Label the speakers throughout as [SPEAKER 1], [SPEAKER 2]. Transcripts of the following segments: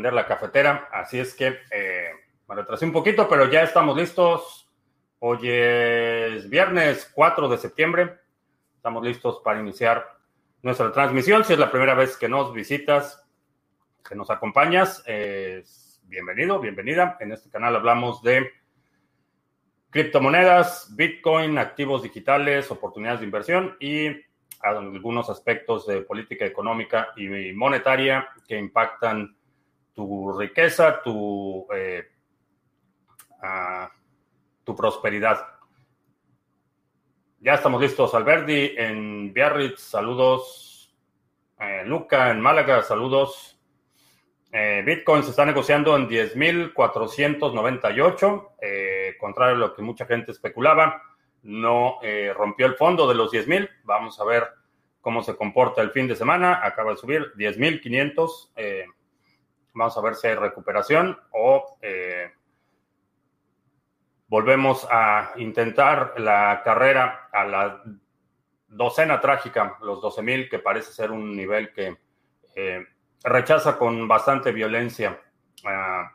[SPEAKER 1] prender la cafetera. Así es que eh, me retrasé un poquito, pero ya estamos listos. Hoy es viernes 4 de septiembre. Estamos listos para iniciar nuestra transmisión. Si es la primera vez que nos visitas, que nos acompañas, bienvenido, bienvenida. En este canal hablamos de criptomonedas, Bitcoin, activos digitales, oportunidades de inversión y algunos aspectos de política económica y monetaria que impactan tu riqueza, tu, eh, tu prosperidad. Ya estamos listos, Alberdi, en Biarritz, saludos. Eh, Luca, en Málaga, saludos. Eh, Bitcoin se está negociando en 10.498, eh, contrario a lo que mucha gente especulaba. No rompió el fondo de los 10.000. Vamos a ver cómo se comporta el fin de semana. Acaba de subir 10.500. Eh, vamos a ver si hay recuperación o volvemos a intentar la carrera a la docena trágica, los 12.000, que parece ser un nivel que rechaza con bastante violencia. Uh,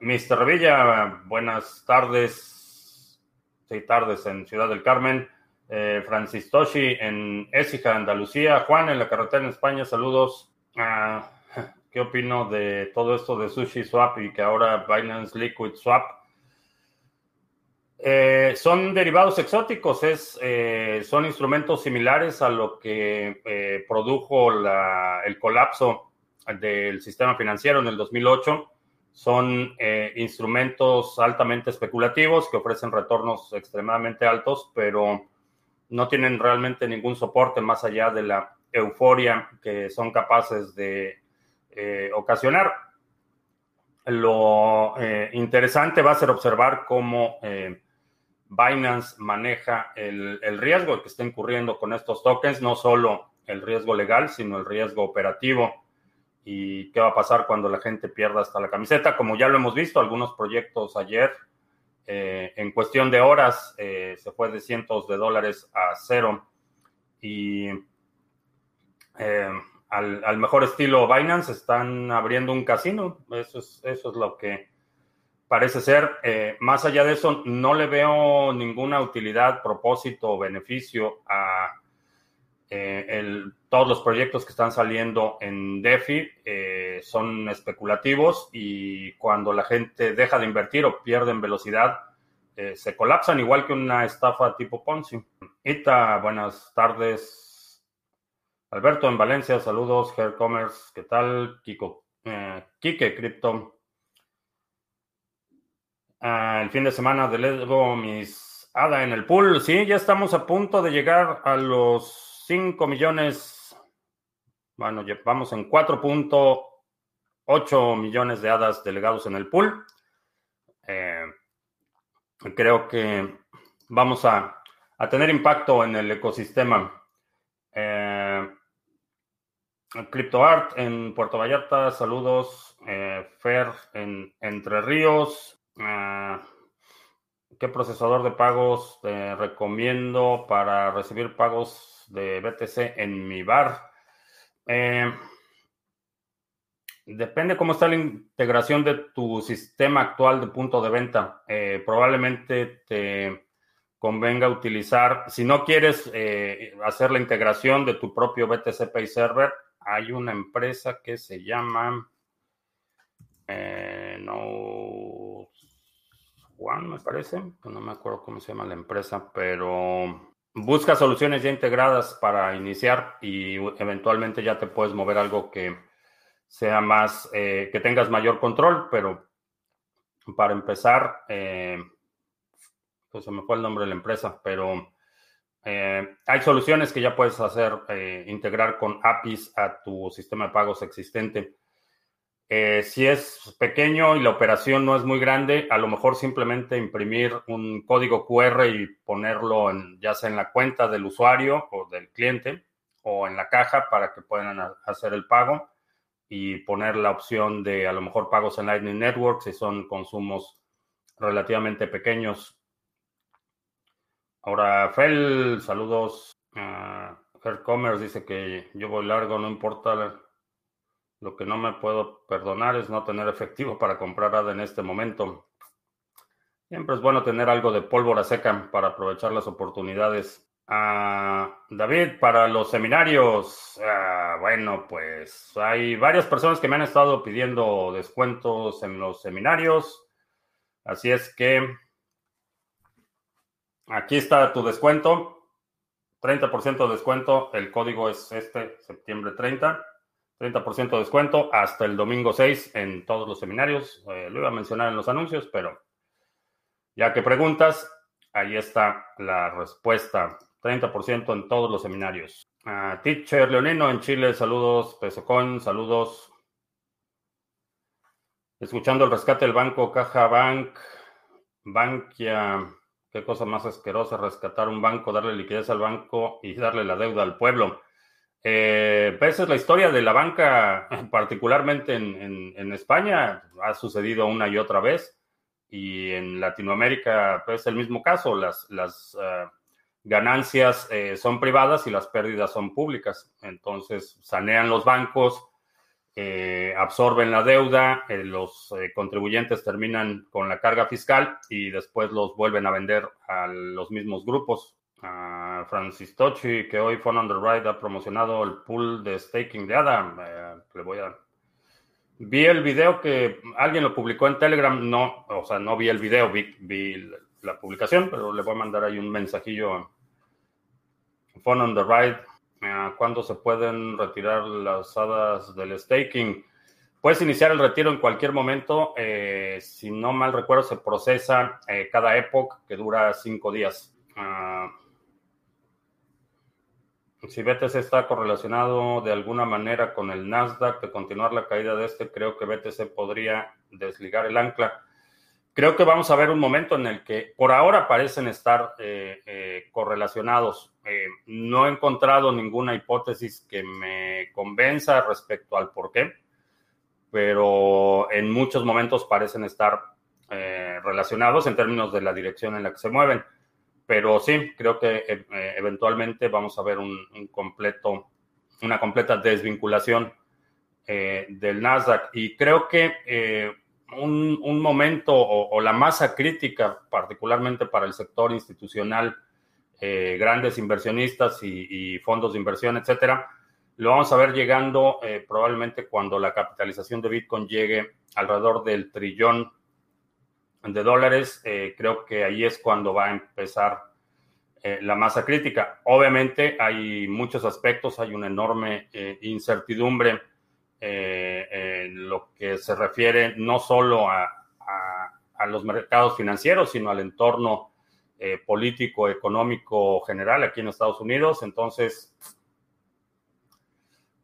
[SPEAKER 1] Mr. Villa, buenas tardes. Sí, tardes en Ciudad del Carmen. Eh, Francis Toshi en Écija, Andalucía. Juan en la carretera en España, saludos. Uh, ¿Qué opino de todo esto de Sushi Swap y que ahora Binance Liquid Swap eh, son derivados exóticos, es, eh, son instrumentos similares a lo que eh, produjo el colapso del sistema financiero en el 2008. Son instrumentos altamente especulativos que ofrecen retornos extremadamente altos, pero no tienen realmente ningún soporte más allá de la euforia que son capaces de ocasionar. Lo interesante va a ser observar cómo Binance maneja el, riesgo que está incurriendo con estos tokens, no solo el riesgo legal, sino el riesgo operativo. ¿Y qué va a pasar cuando la gente pierda hasta la camiseta? Como ya lo hemos visto, algunos proyectos ayer, eh, en cuestión de horas, eh, se fue de cientos de dólares a cero. Y eh, al, mejor estilo Binance están abriendo un casino. Eso es, eso es lo que parece ser. Eh, más allá de eso, no le veo ninguna utilidad, propósito o beneficio a eh, todos los proyectos que están saliendo en DeFi. Son especulativos y cuando la gente deja de invertir o pierden velocidad, se colapsan igual que una estafa tipo Ponzi. Ita, buenas tardes. Alberto en Valencia, saludos. Hair Commerce, ¿qué tal? Kiko, Kike Crypto el fin de semana de Lego mis ADA en el pool. Sí, ya estamos a punto de llegar a los 5 millones. Bueno, vamos en 4.8 millones de hadas delegados en el pool. Eh, creo que vamos a, tener impacto en el ecosistema. Eh, CryptoArt en Puerto Vallarta, saludos. Eh, Fer en Entre Ríos, Ah, ¿Qué procesador de pagos te recomiendo para recibir pagos de BTC en mi bar? Eh, depende cómo está la integración de tu sistema actual de punto de venta. Eh, probablemente te convenga utilizar, si no quieres eh, hacer la integración de tu propio BTC Pay Server, hay una empresa que se llama, no One, me parece, no me acuerdo cómo se llama la empresa, pero busca soluciones ya integradas para iniciar y eventualmente ya te puedes mover algo que sea más, eh, que tengas mayor control, pero para empezar, eh, pues se me fue el nombre de la empresa, pero eh, hay soluciones que ya puedes hacer, integrar con APIs a tu sistema de pagos existente. Eh, si es pequeño y la operación no es muy grande, a lo mejor simplemente imprimir un código QR y ponerlo en, ya sea en la cuenta del usuario o del cliente o en la caja para que puedan hacer el pago y poner la opción de a lo mejor pagos en Lightning Network si son consumos relativamente pequeños. Ahora, Fel, saludos. Uh, Commerce dice que yo voy largo, no importa Lo que no me puedo perdonar es no tener efectivo para comprar ADA en este momento. Siempre es bueno tener algo de pólvora seca para aprovechar las oportunidades. Ah, David, para los seminarios, ah, bueno, pues hay varias personas que me han estado pidiendo descuentos en los seminarios. Así es que aquí está tu descuento. 30% de descuento. El código es este, septiembre 30. 30% de descuento hasta el domingo 6 en todos los seminarios. Eh, lo iba a mencionar en los anuncios, pero ya que preguntas, ahí está la respuesta. 30% en todos los seminarios. Teacher Leonino en Chile, saludos. Pesocón, saludos. Escuchando el rescate del banco Caja Bank, Bankia, qué cosa más asquerosa, rescatar un banco, darle liquidez al banco y darle la deuda al pueblo. Eh, esa es la historia de la banca, particularmente en, España, ha sucedido una y otra vez, y en Latinoamérica pues, es el mismo caso, las, las eh, ganancias eh, son privadas y las pérdidas son públicas, entonces sanean los bancos, absorben la deuda, los contribuyentes terminan con la carga fiscal y después los vuelven a vender a los mismos grupos a Francis Tochi, que hoy Fun Ride ha promocionado el pool de staking de Adam. Eh, le voy a. Vi el video que alguien lo publicó en Telegram. No, o sea, no vi el video, vi, la publicación, pero le voy a mandar ahí un mensajillo. Fun on the Ride. Eh, ¿Cuándo se pueden retirar las hadas del staking? Puedes iniciar el retiro en cualquier momento. Eh, si no mal recuerdo, se procesa cada época que dura cinco días. Ah, si BTC está correlacionado de alguna manera con el Nasdaq, de continuar la caída de este, creo que BTC podría desligar el ancla. Creo que vamos a ver un momento en el que por ahora parecen estar eh, eh, correlacionados. Eh, no he encontrado ninguna hipótesis que me convenza respecto al por qué, pero en muchos momentos parecen estar relacionados en términos de la dirección en la que se mueven. Pero sí, creo que eventualmente vamos a ver una completa desvinculación del Nasdaq. Y creo que un, momento o, la masa crítica, particularmente para el sector institucional, grandes inversionistas y, fondos de inversión, etcétera, lo vamos a ver llegando probablemente cuando la capitalización de Bitcoin llegue alrededor del trillón de dólares, eh, creo que ahí es cuando va a empezar eh, la masa crítica. Obviamente hay muchos aspectos, hay una enorme eh, incertidumbre lo que se refiere no solo a, a, los mercados financieros, sino al entorno político, económico general aquí en Estados Unidos. Entonces,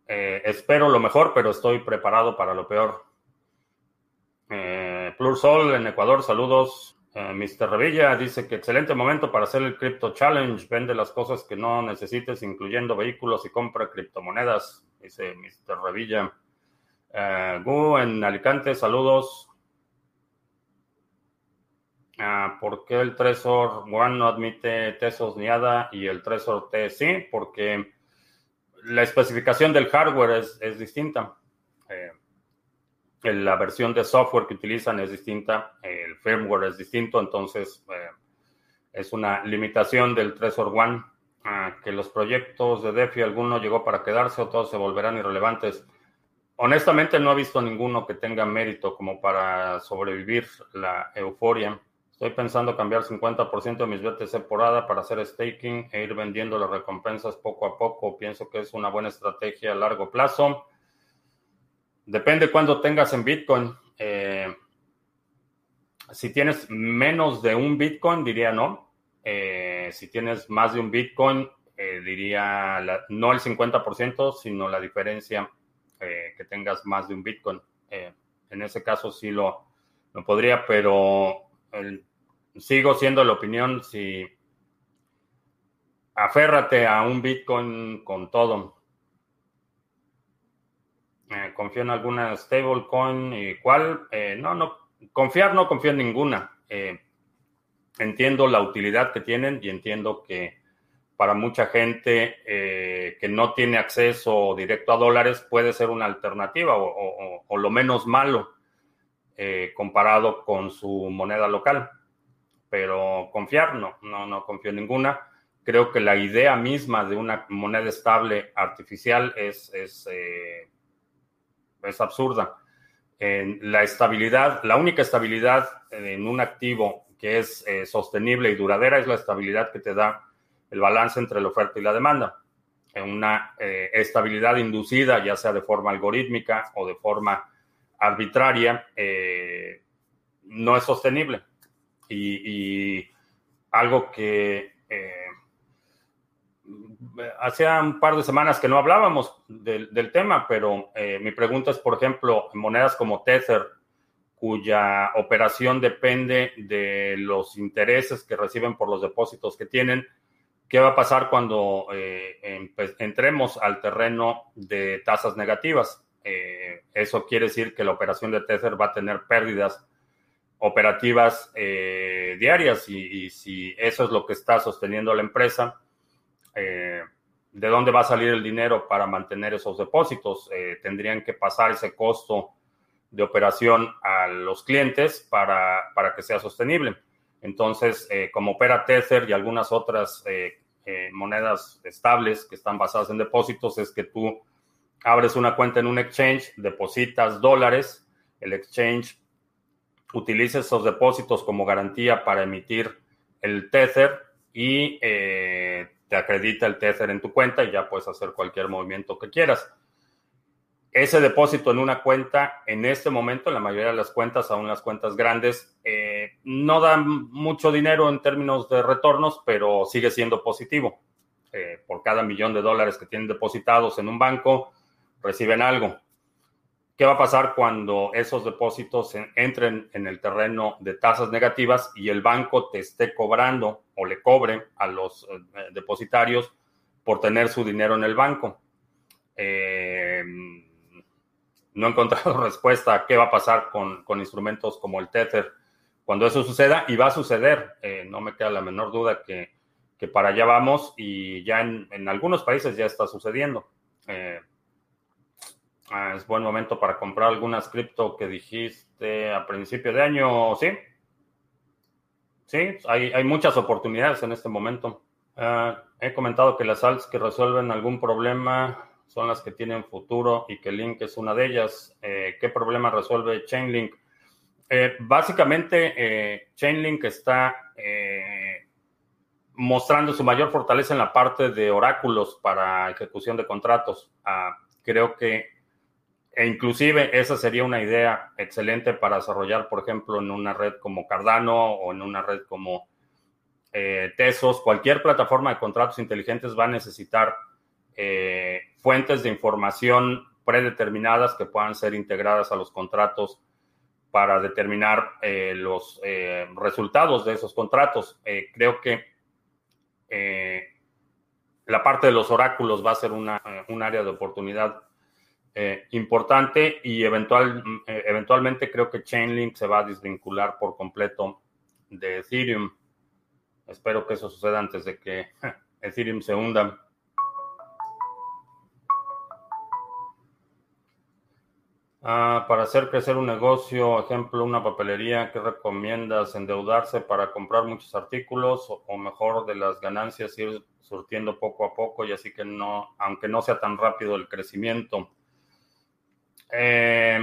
[SPEAKER 1] espero lo mejor, pero estoy preparado para lo peor. Plursol en Ecuador, saludos. Eh, Mr. Revilla dice que excelente momento para hacer el Crypto Challenge. Vende las cosas que no necesites, incluyendo vehículos y compra criptomonedas, dice Mr. Revilla. Eh, Gu en Alicante, saludos. Ah, ¿Por qué el Trezor One no admite Tesos ni ADA y el Trezor T sí? Porque la especificación del hardware es, es distinta. Eh, la versión de software que utilizan es distinta, el firmware es distinto, entonces eh, es una limitación del Trezor One, que los proyectos de DeFi alguno llegó para quedarse o todos se volverán irrelevantes. Honestamente no he visto ninguno que tenga mérito como para sobrevivir la euforia. Estoy pensando cambiar 50% de mis BTC por ADA para hacer staking e ir vendiendo las recompensas poco a poco. Pienso que es una buena estrategia a largo plazo. Depende cuándo tengas en Bitcoin. Eh, si tienes menos de un Bitcoin, diría no. Eh, si tienes más de un Bitcoin, eh, diría no el 50%, sino la diferencia que tengas más de un Bitcoin. en ese caso sí lo, lo podría, pero sigo siendo la opinión si aférrate a un Bitcoin con todo. Eh, confío en alguna stablecoin y cuál. Eh, no, no, confiar no confío en ninguna. Eh, entiendo la utilidad que tienen y entiendo que para mucha gente eh, que no tiene acceso directo a dólares puede ser una alternativa o, lo menos malo eh, comparado con su moneda local. Pero confiar, no, no, no confío en ninguna. Creo que la idea misma de una moneda estable artificial es, es, eh, es absurda. la estabilidad, la única estabilidad en un activo que es sostenible y duradera es la estabilidad que te da el balance entre la oferta y la demanda. En una eh, estabilidad inducida, ya sea de forma algorítmica o de forma arbitraria, eh, no es sostenible. Y, algo que eh, hacía un par de semanas que no hablábamos del, del tema, pero mi pregunta es, por ejemplo, monedas como Tether, cuya operación depende de los intereses que reciben por los depósitos que tienen, ¿Qué va a pasar cuando eh, entremos al terreno de tasas negativas? Eh, eso quiere decir que la operación de Tether va a tener pérdidas operativas eh, diarias y, si eso es lo que está sosteniendo la empresa, ¿de dónde va a salir el dinero para mantener esos depósitos? tendrían que pasar ese costo de operación a los clientes para, para que sea sostenible. Entonces, eh, como opera Tether y algunas otras eh, eh, monedas estables que están basadas en depósitos, es que tú abres una cuenta en un exchange, depositas dólares, el exchange utiliza esos depósitos como garantía para emitir el Tether y te acredita el Tether en tu cuenta y ya puedes hacer cualquier movimiento que quieras ese depósito en una cuenta, en este momento, en la mayoría de las cuentas, aún las cuentas grandes, eh, no dan mucho dinero en términos de retornos, pero sigue siendo positivo. Eh, por cada millón de dólares que tienen depositados en un banco, reciben algo. ¿Qué va a pasar cuando esos depósitos entren en el terreno de tasas negativas y el banco te esté cobrando o le cobre a los eh, depositarios por tener su dinero en el banco? Eh, no he encontrado respuesta a qué va a pasar con, instrumentos como el Tether cuando eso suceda y va a suceder. Eh, no me queda la menor duda que, para allá vamos y ya en, algunos países ya está sucediendo. Eh, ah, es buen momento para comprar algunas cripto que dijiste a principio de año, ¿sí? Sí, hay, muchas oportunidades en este momento. Ah, he comentado que las alts que resuelven algún problema son las que tienen futuro y que Link es una de ellas. Eh, ¿Qué problema resuelve Chainlink? Eh, básicamente, eh, Chainlink está mostrando su mayor fortaleza en la parte de oráculos para ejecución de contratos. Ah, creo que, e inclusive esa sería una idea excelente para desarrollar, por ejemplo, en una red como Cardano o en una red como Tesos. Cualquier plataforma de contratos inteligentes va a necesitar eh, fuentes de información predeterminadas que puedan ser integradas a los contratos para determinar eh, los eh, resultados de esos contratos. creo que la parte de los oráculos va a ser una, un área de oportunidad importante y eventual, eventualmente creo que Chainlink se va a desvincular por completo de Ethereum. Espero que eso suceda antes de que Ethereum se hunda. Ah, para hacer crecer un negocio, ejemplo, una papelería, ¿qué recomiendas? ¿Endeudarse para comprar muchos artículos o, mejor de las ganancias ir surtiendo poco a poco y así que no, aunque no sea tan rápido el crecimiento? Eh,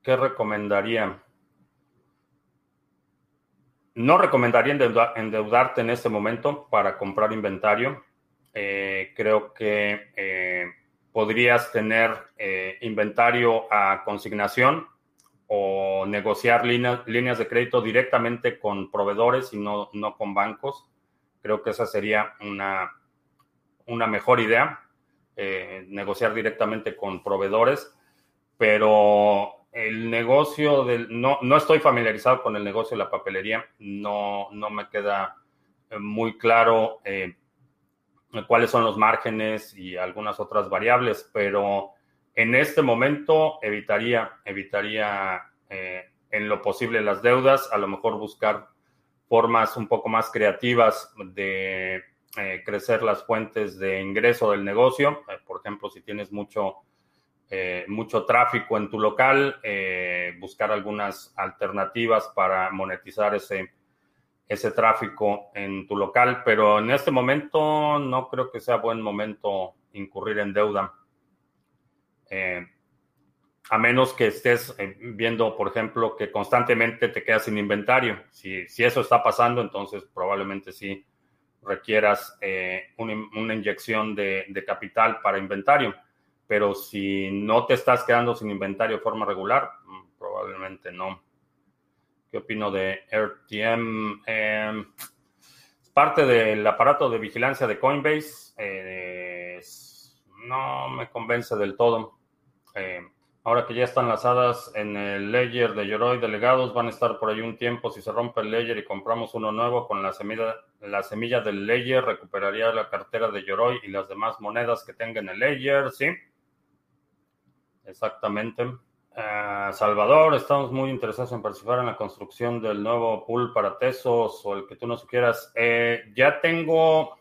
[SPEAKER 1] ¿Qué recomendaría? No recomendaría endeudarte en este momento para comprar inventario. Eh, creo que eh, podrías tener eh, inventario a consignación o negociar líneas, de crédito directamente con proveedores y no, no con bancos. Creo que esa sería una, una mejor idea, eh, negociar directamente con proveedores, pero el negocio del, no, no estoy familiarizado con el negocio de la papelería, no, no me queda eh, muy claro cuáles son los márgenes y algunas otras variables, pero en este momento evitaría, evitaría eh, en lo posible las deudas, a lo mejor buscar formas un poco más creativas de eh, crecer las fuentes de ingreso del negocio. Eh, por ejemplo, si tienes mucho, mucho tráfico en tu local, buscar algunas alternativas para monetizar ese, ese tráfico en tu local. Pero en este momento no creo que sea buen momento incurrir en deuda a menos que estés eh, viendo, por ejemplo, que constantemente te quedas sin inventario. Si, eso está pasando, entonces probablemente sí requieras eh, una, inyección de, capital para inventario. Pero si no te estás quedando sin inventario de forma regular, mm, probablemente no. ¿Qué opino de RTM? Em, es parte del aparato de vigilancia de Coinbase. No me convence del todo. Ahora que ya están lanzadas en el ledger de Yoroi delegados, van a estar por ahí un tiempo. Si se rompe el ledger y compramos uno nuevo con la semilla, la semilla del ledger, recuperaría la cartera de Yoroi y las demás monedas que tenga en el ledger, ¿sí? Exactamente. Eh, Salvador, estamos muy interesados en participar en la construcción del nuevo pool para Tesos o el que tú nos quieras. Eh, ya tengo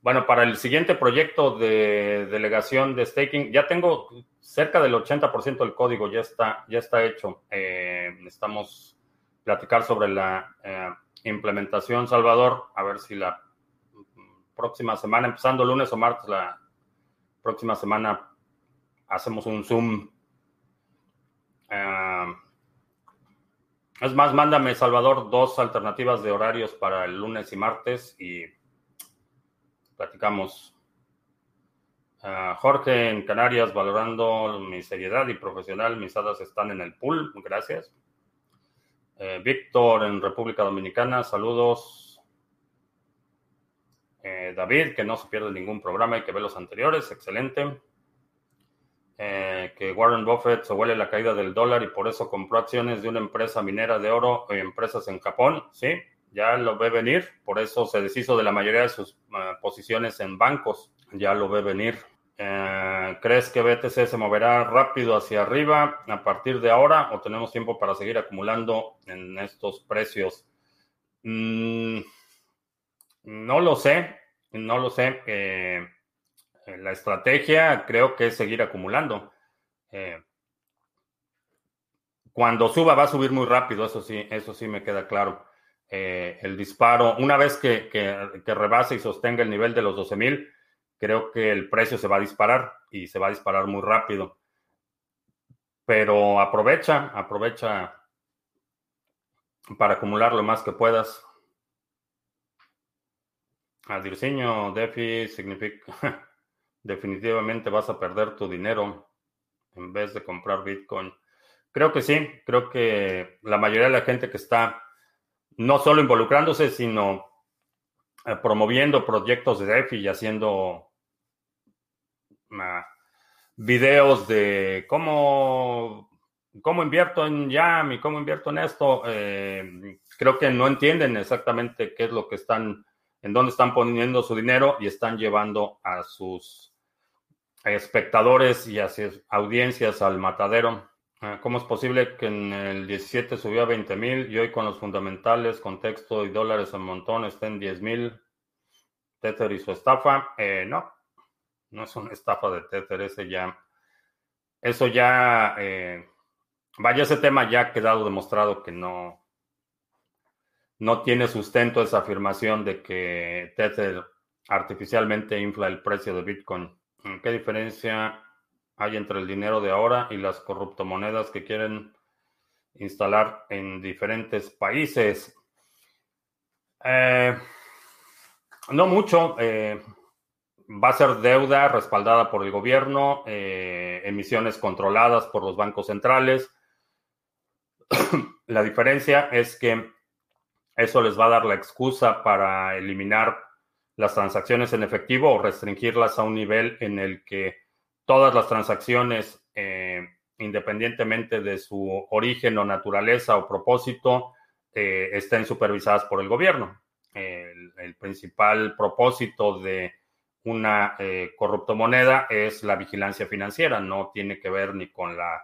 [SPEAKER 1] bueno, para el siguiente proyecto de delegación de staking, ya tengo cerca del 80% del código, ya está, ya está hecho. Eh, necesitamos platicar sobre la implementación, Salvador, a ver si la próxima semana, empezando lunes o martes, la próxima semana hacemos un Zoom. Eh, es más, mándame, Salvador, dos alternativas de horarios para el lunes y martes y platicamos. Jorge en Canarias, valorando mi seriedad y profesional, mis hadas están en el pool, gracias. Eh, Víctor en República Dominicana, saludos. Eh, David, que no se pierde ningún programa y que ve los anteriores, excelente. Eh, que Warren Buffett se huele la caída del dólar y por eso compró acciones de una empresa minera de oro y empresas en Japón, sí, ya lo ve venir, por eso se deshizo de la mayoría de sus eh, posiciones en bancos, ya lo ve venir. Eh, ¿Crees que BTC se moverá rápido hacia arriba a partir de ahora o tenemos tiempo para seguir acumulando en estos precios? Mm, no lo sé, no lo sé. La estrategia creo que es seguir acumulando. cuando suba va a subir muy rápido, eso sí, eso sí me queda claro. Eh, el disparo, una vez que, que, rebase y sostenga el nivel de los 12.000, creo que el precio se va a disparar y se va a disparar muy rápido. Pero aprovecha, aprovecha para acumular lo más que puedas. A Dirciño, DeFi significa definitivamente vas a perder tu dinero en vez de comprar Bitcoin. Creo que sí, creo que la mayoría de la gente que está no solo involucrándose, sino eh, promoviendo proyectos de DeFi y haciendo ah, videos de cómo, cómo invierto en Yam y cómo invierto en esto. Eh, creo que no entienden exactamente qué es lo que están, en dónde están poniendo su dinero y están llevando a sus espectadores y a sus audiencias al matadero. Ah, ¿Cómo es posible que en el 17 subió a 20 mil y hoy con los fundamentales, contexto y dólares en montón estén en 10 mil? Tether y su estafa. Eh, no, no es una estafa de Tether, ese ya. Eso ya. Eh, vaya, ese tema ya ha quedado demostrado que no. No tiene sustento esa afirmación de que Tether artificialmente infla el precio de Bitcoin. ¿Qué diferencia hay entre el dinero de ahora y las corruptomonedas que quieren instalar en diferentes países. Eh, no mucho. Eh, va a ser deuda respaldada por el gobierno, eh, emisiones controladas por los bancos centrales. la diferencia es que eso les va a dar la excusa para eliminar las transacciones en efectivo o restringirlas a un nivel en el que todas las transacciones, eh, independientemente de su origen o naturaleza o propósito, eh, estén supervisadas por el gobierno. El, principal propósito de una eh, moneda es la vigilancia financiera, no tiene que ver ni con la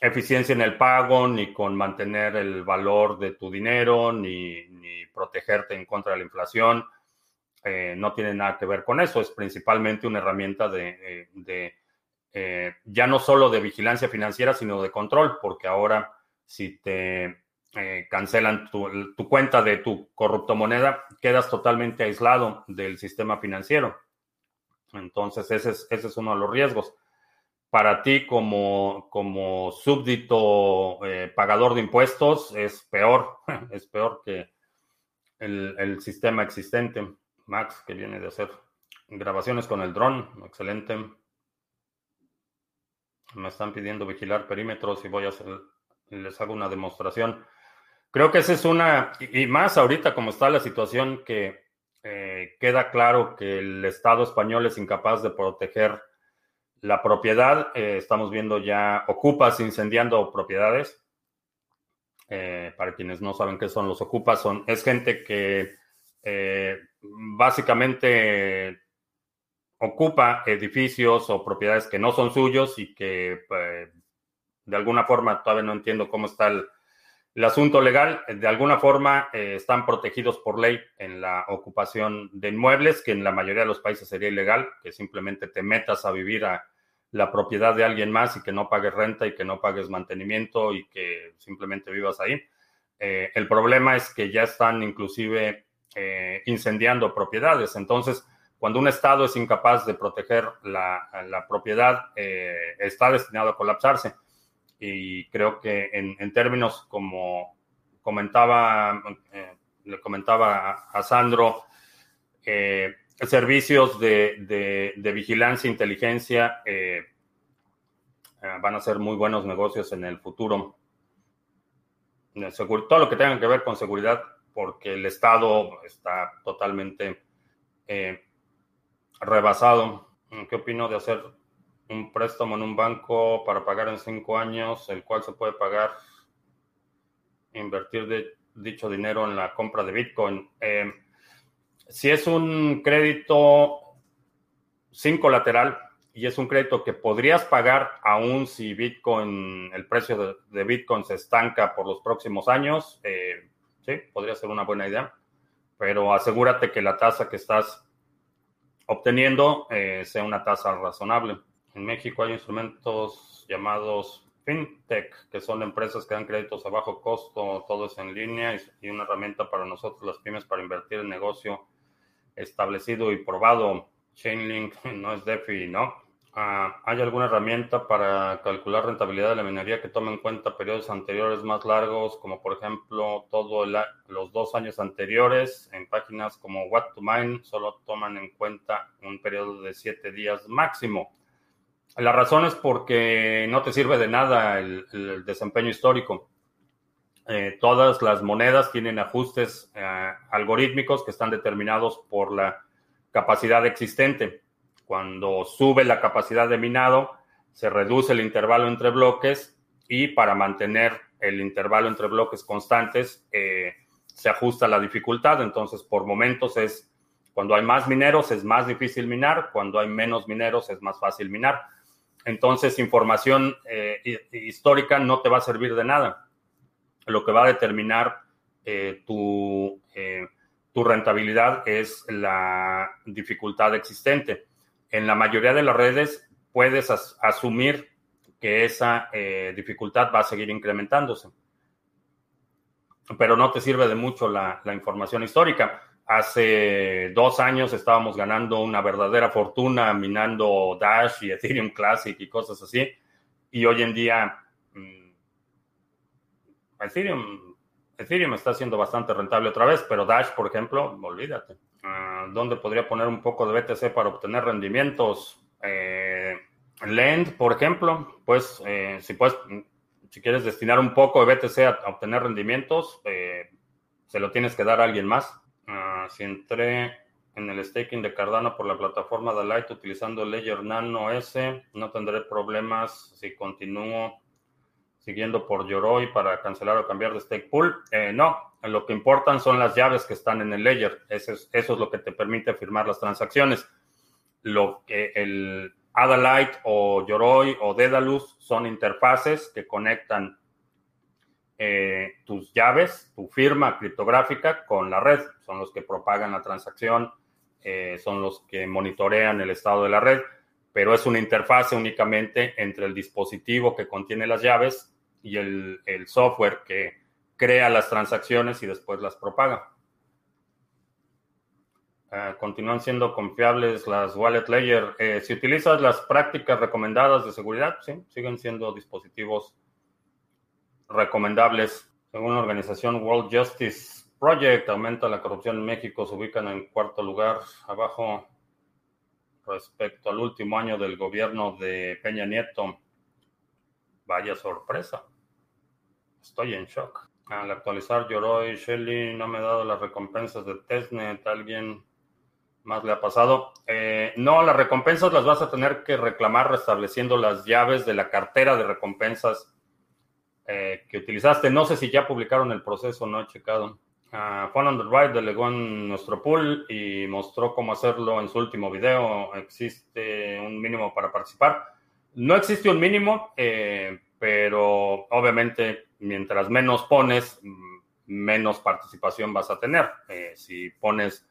[SPEAKER 1] eficiencia en el pago, ni con mantener el valor de tu dinero, ni, ni protegerte en contra de la inflación. Eh, no tiene nada que ver con eso. Es principalmente una herramienta de, eh, ya no solo de vigilancia financiera, sino de control, porque ahora si te cancelan tu, cuenta de tu corrupto moneda, quedas totalmente aislado del sistema financiero. Entonces, ese es, uno de los riesgos para ti como, como súbdito eh, pagador de impuestos es peor, es peor que el, sistema existente. Max, que viene de hacer grabaciones con el dron, excelente. Me están pidiendo vigilar perímetros y voy a hacer, les hago una demostración. Creo que esa es una, y más ahorita como está la situación que eh, queda claro que el Estado español es incapaz de proteger la propiedad, eh, estamos viendo ya ocupas incendiando propiedades. Eh, para quienes no saben qué son los ocupas, son, es gente que eh, básicamente ocupa edificios o propiedades que no son suyos y que de alguna forma todavía no entiendo cómo está el, asunto legal. De alguna forma están protegidos por ley en la ocupación de inmuebles, que en la mayoría de los países sería ilegal, que simplemente te metas a vivir a la propiedad de alguien más y que no pagues renta y que no pagues mantenimiento y que simplemente vivas ahí. Eh, el problema es que ya están inclusive eh, incendiando propiedades. Entonces, cuando un Estado es incapaz de proteger la, propiedad, eh, está destinado a colapsarse. Y creo que en, términos como comentaba, le comentaba a, Sandro, servicios de, vigilancia e inteligencia eh, eh, van a ser muy buenos negocios en el futuro. Todo lo que tenga que ver con seguridad, porque el Estado está totalmente eh, rebasado. ¿Qué opino de hacer un préstamo en un banco para pagar en cinco años, el cual se puede pagar, invertir dicho dinero en la compra de Bitcoin? si es un crédito sin colateral y es un crédito que podrías pagar aún si Bitcoin, el precio de, Bitcoin se estanca por los próximos años, eh, sí, podría ser una buena idea, pero asegúrate que la tasa que estás obteniendo eh, sea una tasa razonable. En México hay instrumentos llamados FinTech, que son empresas que dan créditos a bajo costo, todo es en línea y una herramienta para nosotros las pymes para invertir en negocio establecido y probado. Chainlink no es DeFi, ¿no? Ah, ¿Hay alguna herramienta para calcular rentabilidad de la minería que tome en cuenta periodos anteriores más largos, como por ejemplo todos los dos años anteriores? En páginas como What to Mine solo toman en cuenta un periodo de siete días máximo. La razón es porque no te sirve de nada el desempeño histórico. Eh, todas las monedas tienen ajustes eh, algorítmicos que están determinados por la capacidad existente. Cuando sube la capacidad de minado, se reduce el intervalo entre bloques y para mantener el intervalo entre bloques constantes, eh, se ajusta la dificultad. Entonces, por momentos es, cuando hay más mineros es más difícil minar, cuando hay menos mineros es más fácil minar. Entonces, información histórica no te va a servir de nada lo que va a determinar eh, eh, tu, rentabilidad es la dificultad existente. En la mayoría de las redes puedes asumir que esa eh, dificultad va a seguir incrementándose, pero no te sirve de mucho la, información histórica. Hace dos años estábamos ganando una verdadera fortuna minando Dash y Ethereum Classic y cosas así, y hoy en día Ethereum, Ethereum está siendo bastante rentable otra vez, pero Dash, por ejemplo, olvídate. Ah, ¿Dónde podría poner un poco de BTC para obtener rendimientos? Eh, Lend, por ejemplo, pues eh, si puedes, si quieres destinar un poco de BTC a, obtener rendimientos, eh, se lo tienes que dar a alguien más. Ah, si entré en el staking de Cardano por la plataforma de Light utilizando Ledger Nano S, no tendré problemas si continúo siguiendo por Yoroi para cancelar o cambiar de stake pool. Eh, no, lo que importan son las llaves que están en el ledger. Eso es, lo que te permite firmar las transacciones. Lo que el Adalite o Yoroi o Dedalus son interfaces que conectan tus llaves, tu firma criptográfica con la red. Son los que propagan la transacción, son los que monitorean el estado de la red, pero es una interfase únicamente entre el dispositivo que contiene las llaves y el, el software que crea las transacciones y después las propaga. Ah, continúan siendo confiables las wallet layer. Eh, si utilizas las prácticas recomendadas de seguridad, sí, siguen siendo dispositivos recomendables. Según la organización World Justice Project, aumenta la corrupción en México, se ubican en cuarto lugar abajo respecto al último año del gobierno de Peña Nieto. Vaya sorpresa. Estoy en shock. Al actualizar Yoroi, Shelly no me ha dado las recompensas de Testnet. Alguien más le ha pasado. Eh, no, las recompensas las vas a tener que reclamar restableciendo las llaves de la cartera de recompensas eh, que utilizaste. No sé si ya publicaron el proceso, no he checado. Uh, on the Ride delegó en nuestro pool y mostró cómo hacerlo en su último video. ¿Existe un mínimo para participar? No existe un mínimo, eh, pero obviamente mientras menos pones, menos participación vas a tener. si pones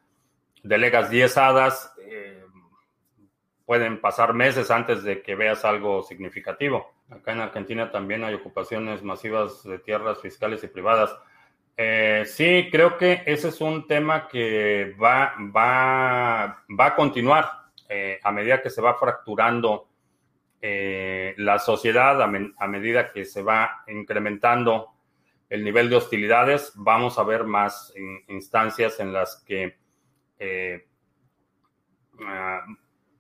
[SPEAKER 1] delegas 10 hadas, eh, pueden pasar meses antes de que veas algo significativo. Acá en Argentina también hay ocupaciones masivas de tierras fiscales y privadas. Eh, sí, creo que ese es un tema que va, va, va a continuar eh, a medida que se va fracturando la sociedad, a, medida que se va incrementando el nivel de hostilidades, vamos a ver más instancias en las que eh, ah,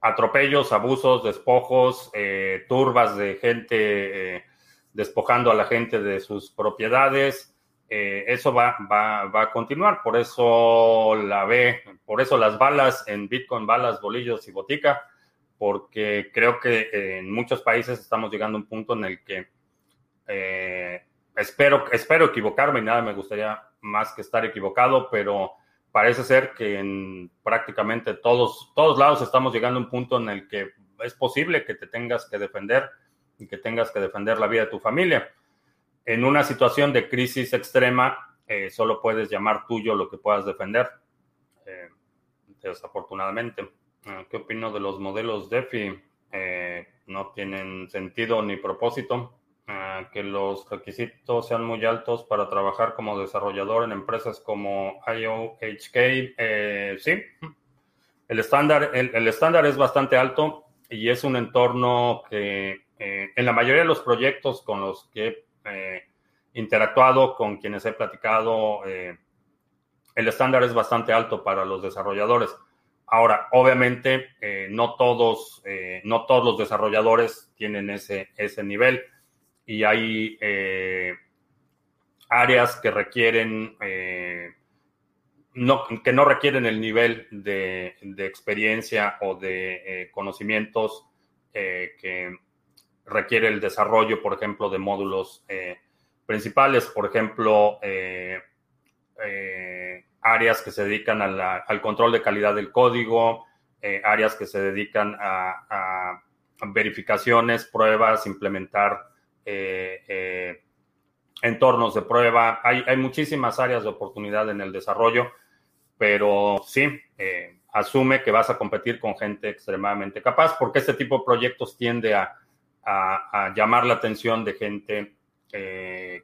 [SPEAKER 1] atropellos, abusos, despojos, eh, turbas de gente eh, despojando a la gente de sus propiedades. eso va, va, va, a continuar, por eso la ve, por eso las balas en Bitcoin, balas, bolillos y botica, porque creo que en muchos países estamos llegando a un punto en el que espero, espero equivocarme y nada me gustaría más que estar equivocado, pero parece ser que en prácticamente todos, todos lados estamos llegando a un punto en el que es posible que te tengas que defender y que tengas que defender la vida de tu familia. En una situación de crisis extrema, eh, solo puedes llamar tuyo lo que puedas defender, eh, desafortunadamente. Ah, ¿Qué opino de los modelos DeFi? Eh, no tienen sentido ni propósito que los requisitos sean muy altos para trabajar como desarrollador en empresas como IOHK. Eh, sí, el estándar, el, estándar es bastante alto y es un entorno que eh, en la mayoría de los proyectos con los que he eh, interactuado, con quienes he platicado, el estándar es bastante alto para los desarrolladores. Ahora, obviamente, no, todos, no todos los desarrolladores tienen ese, ese nivel. Y hay eh, áreas que requieren, eh, no, que no requieren el nivel de, experiencia o de eh, conocimientos que requiere el desarrollo, por ejemplo, de módulos principales, por ejemplo, áreas que se dedican al control de calidad del código, áreas que se dedican a verificaciones, pruebas, implementar eh, eh, entornos de prueba. Hay, hay, muchísimas áreas de oportunidad en el desarrollo, pero sí, eh, asume que vas a competir con gente extremadamente capaz, porque este tipo de proyectos tiende a, llamar la atención de gente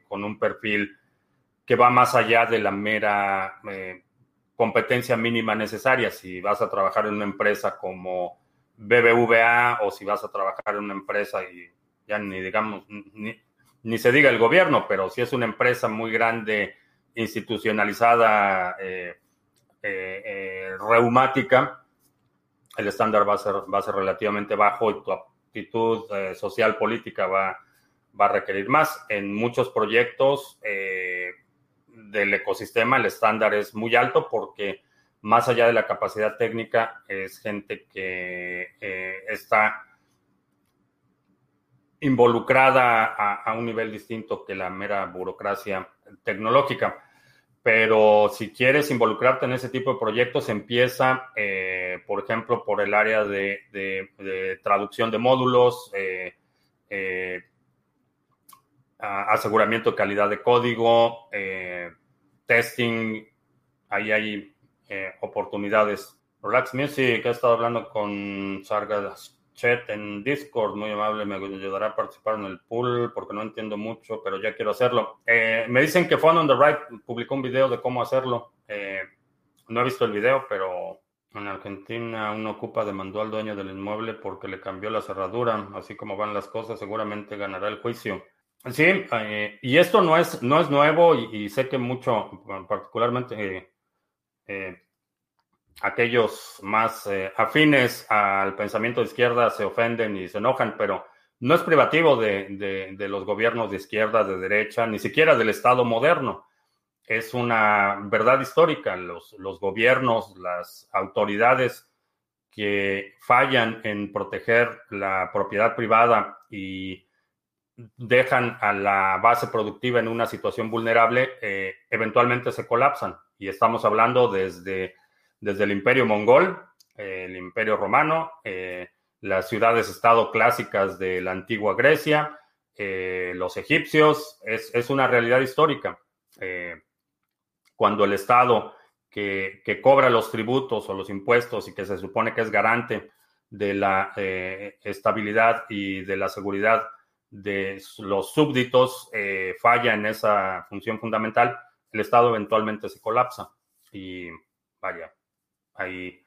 [SPEAKER 1] con un perfil que va más allá de la mera competencia mínima necesaria. Si vas a trabajar en una empresa como BBVA o si vas a trabajar en una empresa y ya ni digamos, ni, se diga el gobierno, pero si es una empresa muy grande, institucionalizada, eh, eh, eh, reumática, el estándar va a ser, va a ser relativamente bajo y tu aptitud social política va, va a requerir más. En muchos proyectos del ecosistema el estándar es muy alto porque más allá de la capacidad técnica es gente que está involucrada a, un nivel distinto que la mera burocracia tecnológica. Pero si quieres involucrarte en ese tipo de proyectos, empieza, eh, por ejemplo, por el área de, traducción de módulos, eh, eh, aseguramiento de calidad de código, testing, ahí hay oportunidades. Relax Music, he estado hablando con Sarga Chat en Discord, muy amable, me ayudará a participar en el pool porque no entiendo mucho, pero ya quiero hacerlo. me dicen que Fun on the Right publicó un video de cómo hacerlo. no he visto el video, pero en Argentina, uno ocupa demandó al dueño del inmueble porque le cambió la cerradura. Así como van las cosas, seguramente ganará el juicio. Sí, eh, y esto no es, no es nuevo y, sé que mucho, particularmente eh, eh, aquellos más afines al pensamiento de izquierda se ofenden y se enojan, pero no es privativo de los gobiernos de izquierda, de derecha, ni siquiera del Estado moderno es una verdad histórica. Los, los, gobiernos, las autoridades que fallan en proteger la propiedad privada y dejan a la base productiva en una situación vulnerable, eh, eventualmente se colapsan. Y estamos hablando desde, desde el imperio mongol, eh, el imperio romano, eh, las ciudades-estado clásicas de la antigua Grecia, los egipcios, es, es, una realidad histórica cuando el Estado que, cobra los tributos o los impuestos y que se supone que es garante de la eh, estabilidad y de la seguridad de los súbditos eh, falla en esa función fundamental, el Estado eventualmente se colapsa. Y vaya, hay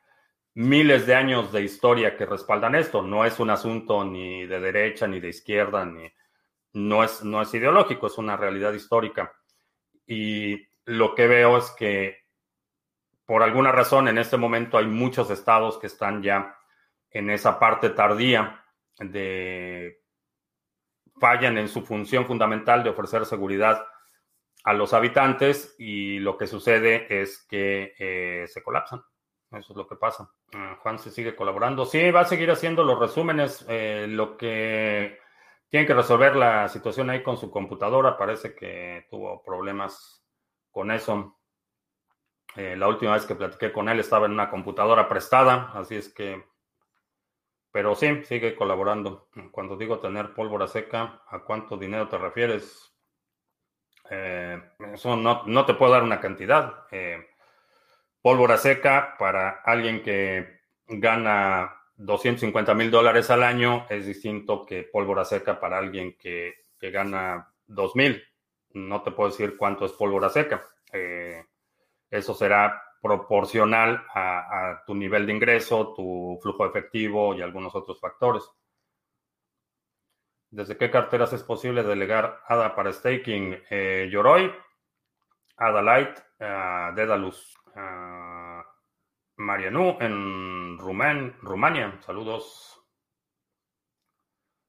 [SPEAKER 1] miles de años de historia que respaldan esto. No es un asunto ni de derecha ni de izquierda, ni no es, no es ideológico, es una realidad histórica. Y lo que veo es que por alguna razón en este momento hay muchos estados que están ya en esa parte tardía de fallan en su función fundamental de ofrecer seguridad a los habitantes y lo que sucede es que eh, se colapsan. Eso es lo que pasa. Ah, Juan se sigue colaborando. Sí, va a seguir haciendo los resúmenes. Eh, lo que tiene que resolver la situación ahí con su computadora. Parece que tuvo problemas con eso. Eh, la última vez que platiqué con él estaba en una computadora prestada, así es que, pero sí, sigue colaborando. Cuando digo tener pólvora seca, ¿a cuánto dinero te refieres? Eh, eso no, te puedo dar una cantidad. Eh, pólvora seca para alguien que gana 250 mil dólares al año es distinto que pólvora seca para alguien que, que gana 2 mil no te puedo decir cuánto es pólvora seca. Eh, eso será proporcional a, tu nivel de ingreso, tu flujo efectivo y algunos otros factores. ¿Desde qué carteras es posible delegar ADA para staking? Eh, Yoroi, ADA Light, uh, Dedalus, Marianú en Rumania. Saludos.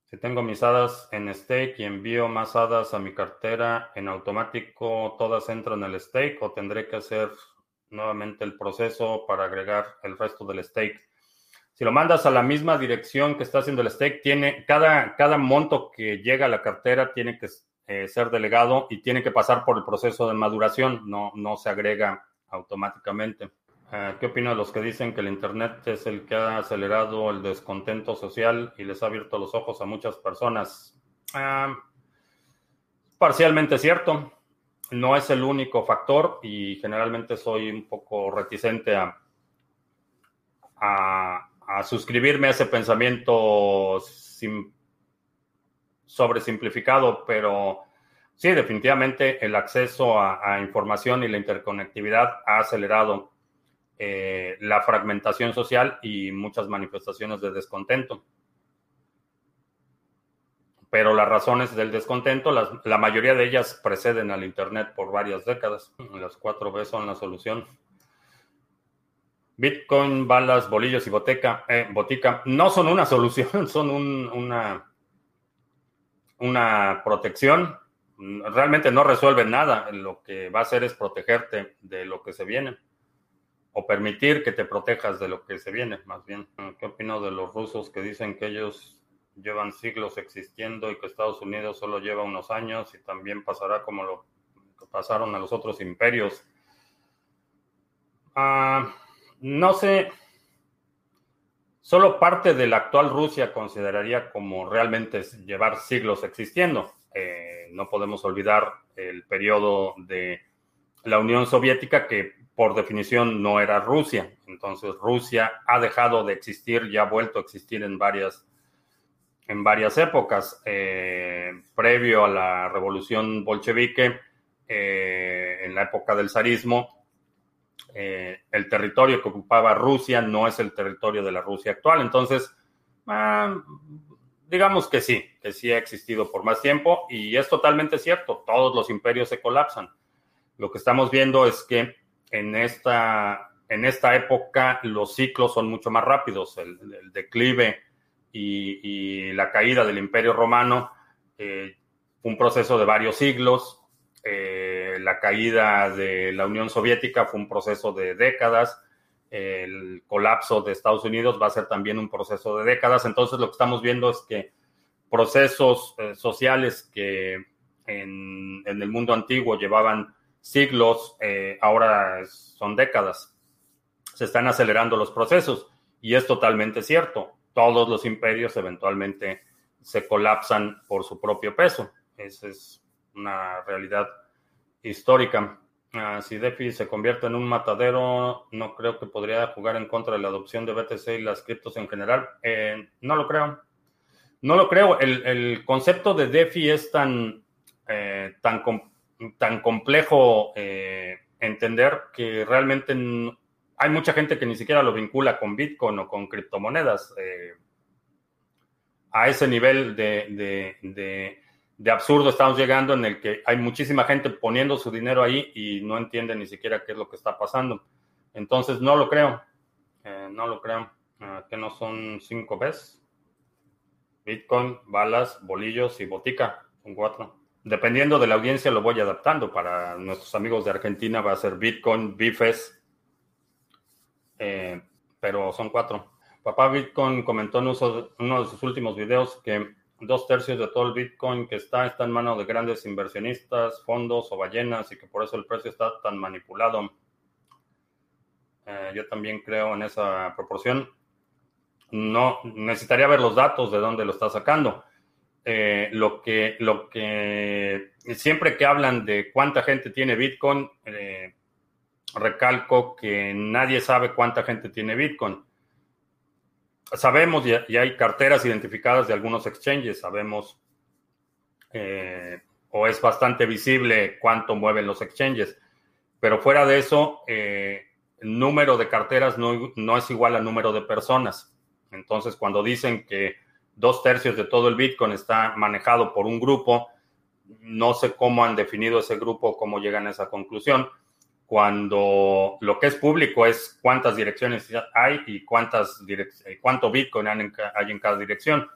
[SPEAKER 1] Si tengo mis hadas en stake y envío más hadas a mi cartera en automático, todas entran en el stake o tendré que hacer nuevamente el proceso para agregar el resto del stake. Si lo mandas a la misma dirección que está haciendo el stake, tiene cada, cada monto que llega a la cartera tiene que eh, ser delegado y tiene que pasar por el proceso de maduración, no, no se agrega automáticamente. Eh, ¿Qué opino de los que dicen que el Internet es el que ha acelerado el descontento social y les ha abierto los ojos a muchas personas? Ah, parcialmente cierto. No es el único factor y generalmente soy un poco reticente a, a, suscribirme a ese pensamiento sobresimplificado, pero sí, definitivamente el acceso a información y la interconectividad ha acelerado eh, la fragmentación social y muchas manifestaciones de descontento. Pero las razones del descontento, la mayoría de ellas preceden al Internet por varias décadas. Las cuatro B son la solución. Bitcoin, balas, bolillos y boteca, eh, botica no son una solución, son una, una protección. Realmente no resuelven nada. Lo que va a hacer es protegerte de lo que se viene o permitir que te protejas de lo que se viene, más bien. ¿Qué opino de los rusos que dicen que ellos llevan siglos existiendo y que Estados Unidos solo lleva unos años y también pasará como lo pasaron a los otros imperios? Ah, no sé, solo parte de la actual Rusia consideraría como realmente llevar siglos existiendo. no podemos olvidar el periodo de la Unión Soviética, que por definición no era Rusia. Entonces Rusia ha dejado de existir, ya ha vuelto a existir en varias, en varias épocas. Eh, previo a la revolución bolchevique, eh, en la época del zarismo, eh, el territorio que ocupaba Rusia no es el territorio de la Rusia actual. Entonces, ah, digamos que sí, que sí ha existido por más tiempo y es totalmente cierto, todos los imperios se colapsan. Lo que estamos viendo es que en esta, en esta época los ciclos son mucho más rápidos. El, declive y, la caída del imperio romano eh, un proceso de varios siglos. Eh, la caída de la Unión Soviética fue un proceso de décadas. El colapso de Estados Unidos va a ser también un proceso de décadas. Entonces lo que estamos viendo es que procesos eh, sociales que en, el mundo antiguo llevaban siglos, eh, ahora son décadas. Se están acelerando los procesos y es totalmente cierto. Todos los imperios eventualmente se colapsan por su propio peso. Esa es una realidad histórica. Ah, si DeFi se convierte en un matadero, no creo que podría jugar en contra de la adopción de BTC y las criptos en general. Eh, no lo creo. No lo creo. El, concepto de DeFi es tan, eh, tan, tan complejo eh, entender que realmente hay mucha gente que ni siquiera lo vincula con Bitcoin o con criptomonedas. Eh, a ese nivel de, de, absurdo estamos llegando en el que hay muchísima gente poniendo su dinero ahí y no entiende ni siquiera qué es lo que está pasando. Entonces, no lo creo. Eh, no lo creo. que no son cinco veces. Bitcoin, balas, bolillos y botica. Son cuatro. Dependiendo de la audiencia lo voy adaptando. Para nuestros amigos de Argentina va a ser Bitcoin, Bifes, eh, pero son cuatro. Papá Bitcoin comentó en uno de sus últimos videos que dos tercios de todo el Bitcoin que está está en manos de grandes inversionistas, fondos o ballenas y que por eso el precio está tan manipulado. Eh, yo también creo en esa proporción. No necesitaría ver los datos de dónde lo está sacando. Eh, lo, que, lo que siempre que hablan de cuánta gente tiene Bitcoin, eh, recalco que nadie sabe cuánta gente tiene Bitcoin. Sabemos y, hay carteras identificadas de algunos exchanges, sabemos eh, o es bastante visible cuánto mueven los exchanges, pero fuera de eso, el número de carteras no, no es igual al número de personas. Entonces, cuando dicen que dos tercios de todo el Bitcoin está manejado por un grupo. No sé cómo han definido ese grupo, cómo llegan a esa conclusión, cuando lo que es público es cuántas direcciones hay y cuántas eh, cuánto Bitcoin hay en cada dirección.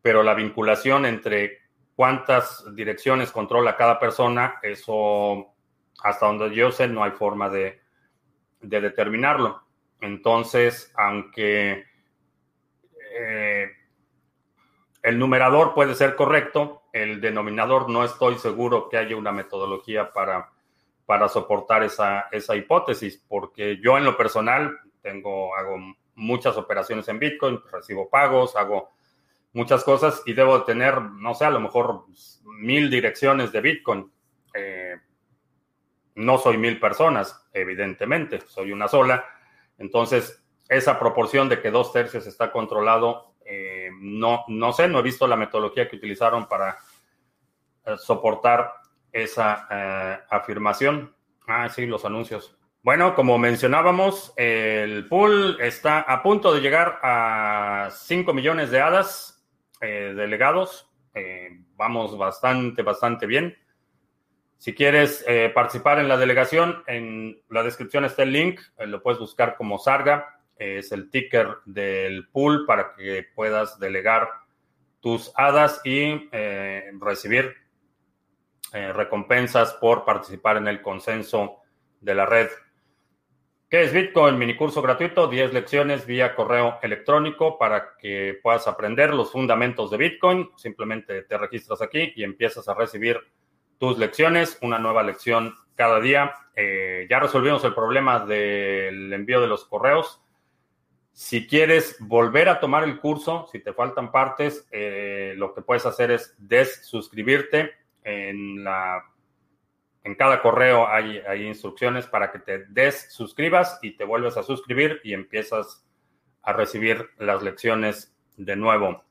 [SPEAKER 1] Pero la vinculación entre cuántas direcciones controla cada persona, eso hasta donde yo sé no hay forma de, de determinarlo. Entonces, aunque eh, el numerador puede ser correcto, el denominador no estoy seguro que haya una metodología para, para soportar esa, esa hipótesis, porque yo en lo personal tengo, hago muchas operaciones en Bitcoin, recibo pagos, hago muchas cosas y debo tener, no sé, a lo mejor mil direcciones de Bitcoin. Eh, no soy mil personas, evidentemente, soy una sola. Entonces, esa proporción de que dos tercios está controlado eh, no, no sé, no he visto la metodología que utilizaron para eh, soportar esa eh, afirmación. Ah, sí, los anuncios. Bueno, como mencionábamos, el pool está a punto de llegar a 5 millones de hadas delegados. vamos bastante, bastante bien. Si quieres participar en la delegación, en la descripción está el link, lo puedes buscar como Sarga es el ticker del pool para que puedas delegar tus hadas y eh, recibir eh, recompensas por participar en el consenso de la red. ¿Qué es Bitcoin? Mini curso gratuito, 10 lecciones vía correo electrónico para que puedas aprender los fundamentos de Bitcoin. Simplemente te registras aquí y empiezas a recibir tus lecciones, una nueva lección cada día. Eh, ya resolvimos el problema del envío de los correos Si quieres volver a tomar el curso, si te faltan partes, eh, lo que puedes hacer es desuscribirte. En, la, en cada correo hay, hay instrucciones para que te desuscribas y te vuelves a suscribir y empiezas a recibir las lecciones de nuevo.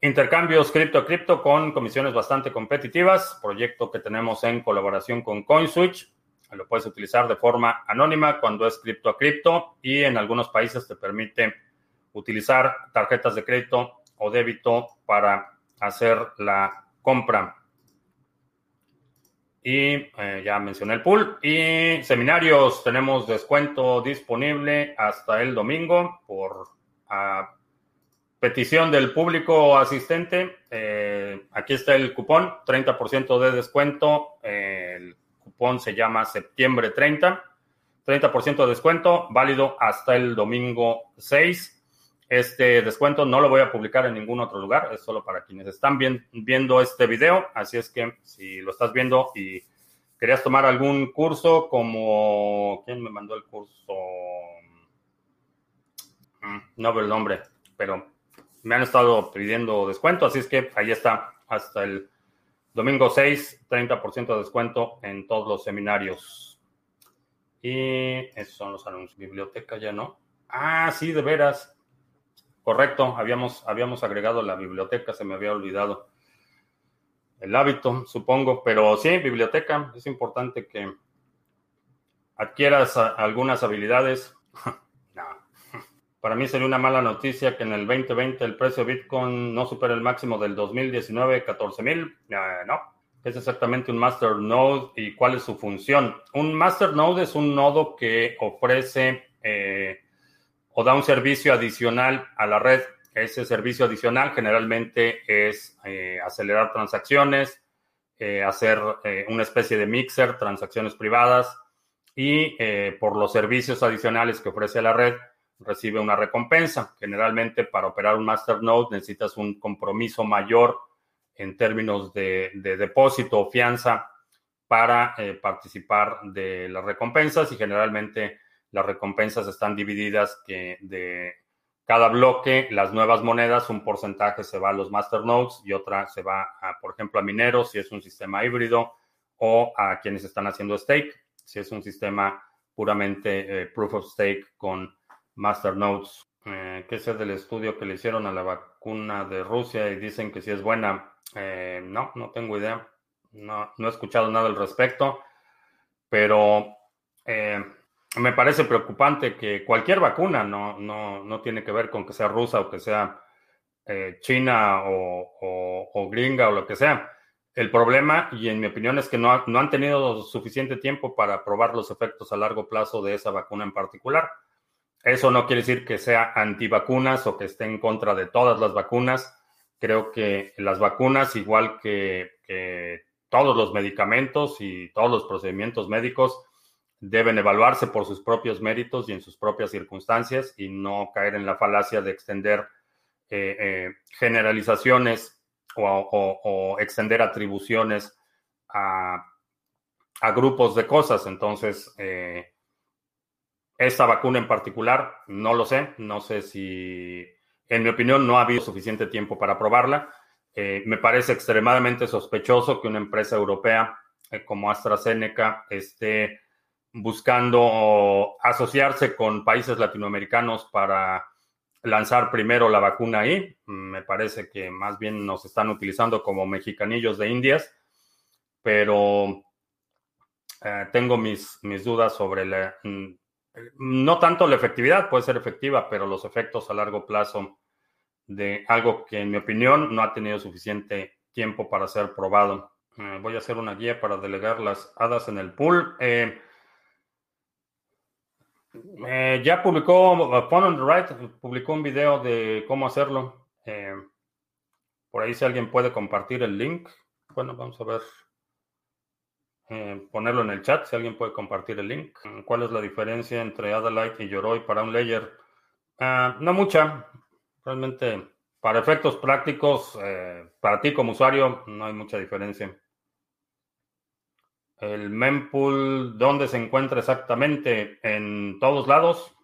[SPEAKER 1] Intercambios cripto a cripto con comisiones bastante competitivas, proyecto que tenemos en colaboración con CoinSwitch. Lo puedes utilizar de forma anónima cuando es cripto a cripto y en algunos países te permite utilizar tarjetas de crédito o débito para hacer la compra. Y eh, ya mencioné el pool. Y seminarios, tenemos descuento disponible hasta el domingo por petición del público asistente. Eh, aquí está el cupón, 30% de descuento. el cupón se llama septiembre 30. 30% de descuento, válido hasta el domingo 6. Este descuento no lo voy a publicar en ningún otro lugar, es solo para quienes están viendo este video. Así es que si lo estás viendo y querías tomar algún curso como... ¿Quién me mandó el curso? Mm, no veo el nombre, pero me han estado pidiendo descuento, así es que ahí está, hasta el domingo 6, 30% de descuento en todos los seminarios. Y esos son los anuncios. Biblioteca ya no. Ah, sí, de veras. Correcto, habíamos, habíamos agregado la biblioteca, se me había olvidado. El hábito, supongo, pero sí, biblioteca, es importante que adquieras algunas habilidades Para mí sería una mala noticia que en el 2020 el precio de Bitcoin no supere el máximo del 2019, 14 mil. no. Es exactamente un master node y cuál es su función. Un master node es un nodo que ofrece eh, o da un servicio adicional a la red. Ese servicio adicional generalmente es eh, acelerar transacciones, eh, hacer una especie de mixer, transacciones privadas y por los servicios adicionales que ofrece la red recibe una recompensa. Generalmente para operar un masternode necesitas un compromiso mayor en términos de, depósito o fianza para eh, participar de las recompensas y generalmente las recompensas están divididas que de cada bloque, las nuevas monedas, un porcentaje se va a los masternodes y otra se va, a, por ejemplo, a mineros si es un sistema híbrido o a quienes están haciendo stake si es un sistema puramente eh, proof of stake con Masternodes. Eh, ¿Qué es del estudio que le hicieron a la vacuna de Rusia y dicen que sí es buena? Eh, no, no tengo idea. No, no he escuchado nada al respecto, pero eh, me parece preocupante que cualquier vacuna no, no, no, tiene que ver con que sea rusa o que sea eh, china o, o, gringa o lo que sea. El problema, y en mi opinión, es que no, no han tenido suficiente tiempo para probar los efectos a largo plazo de esa vacuna en particular. Eso no quiere decir que sea antivacunas o que esté en contra de todas las vacunas. Creo que las vacunas, igual que, todos los medicamentos y todos los procedimientos médicos, deben evaluarse por sus propios méritos y en sus propias circunstancias y no caer en la falacia de extender eh, eh, generalizaciones o, extender atribuciones a, grupos de cosas. Entonces, eh, esta vacuna en particular, no lo sé, no sé si, en mi opinión, no ha habido suficiente tiempo para probarla. Me parece extremadamente sospechoso que una empresa europea como AstraZeneca esté buscando asociarse con países latinoamericanos para lanzar primero la vacuna ahí. Me parece que más bien nos están utilizando como mexicanillos de Indias, pero eh, tengo mis, mis dudas sobre la, mm, no tanto la efectividad puede ser efectiva, pero los efectos a largo plazo de algo que en mi opinión no ha tenido suficiente tiempo para ser probado. Eh, voy a hacer una guía para delegar las hadas en el pool. Eh, eh, ya publicó Fun on the Right, publicó un video de cómo hacerlo. por ahí si alguien puede compartir el link. Bueno, vamos a ver. Eh, ponerlo en el chat si alguien puede compartir el link. ¿Cuál es la diferencia entre Adalite y Yoroi para un layer? Ah, no mucha. Realmente, para efectos prácticos, eh, para ti como usuario, no hay mucha diferencia. El mempool, ¿dónde se encuentra exactamente? En todos lados.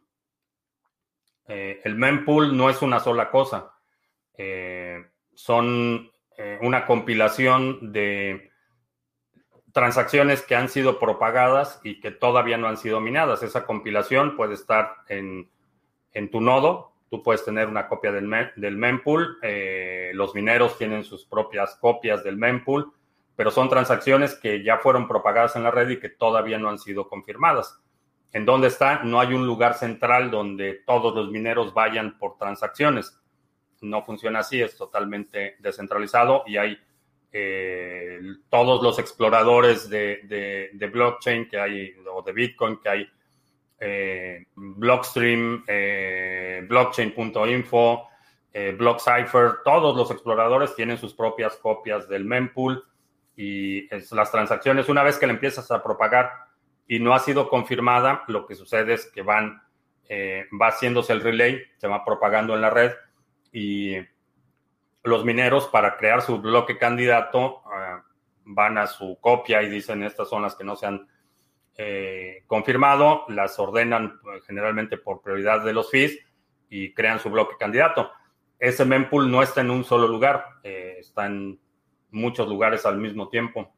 [SPEAKER 1] el mempool no es una sola cosa. son una compilación de transacciones que han sido propagadas y que todavía no han sido minadas. Esa compilación puede estar en, tu nodo. Tú puedes tener una copia del, del mempool. Eh, los mineros tienen sus propias copias del mempool, pero son transacciones que ya fueron propagadas en la red y que todavía no han sido confirmadas. ¿En dónde está? No hay un lugar central donde todos los mineros vayan por transacciones. No funciona así, es totalmente descentralizado y hay eh, todos los exploradores de, blockchain que hay, o de Bitcoin que hay, eh, Blockstream, eh, blockchain.info, eh, BlockCypher, todos los exploradores tienen sus propias copias del mempool y las transacciones, una vez que le empiezas a propagar y no ha sido confirmada, lo que sucede es que van, va haciéndose el relay, se va propagando en la red y los mineros para crear su bloque candidato ah, van a su copia y dicen estas son las que no se han eh, confirmado, las ordenan pues, generalmente por prioridad de los fees y crean su bloque candidato. Ese mempool no está en un solo lugar, eh, está en muchos lugares al mismo tiempo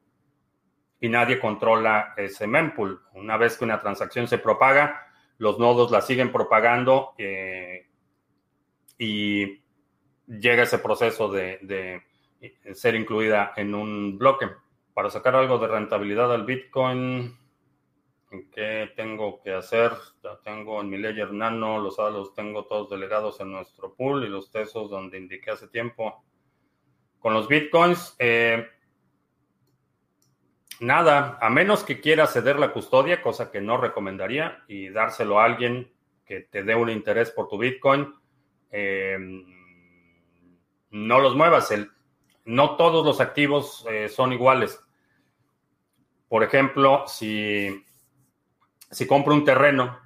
[SPEAKER 1] y nadie controla ese mempool. Una vez que una transacción se propaga, los nodos la siguen propagando eh, y llega ese proceso de, ser incluida en un bloque. Para sacar algo de rentabilidad al Bitcoin, ¿qué tengo que hacer? Ya tengo en mi Ledger Nano, los los tengo todos delegados en nuestro pool y los tesos donde indiqué hace tiempo. Con los Bitcoins, eh, nada, a menos que quiera ceder la custodia, cosa que no recomendaría, y dárselo a alguien que te dé un interés por tu Bitcoin. Eh, no los muevas. No todos los activos eh, son iguales. Por ejemplo, si, compro un terreno,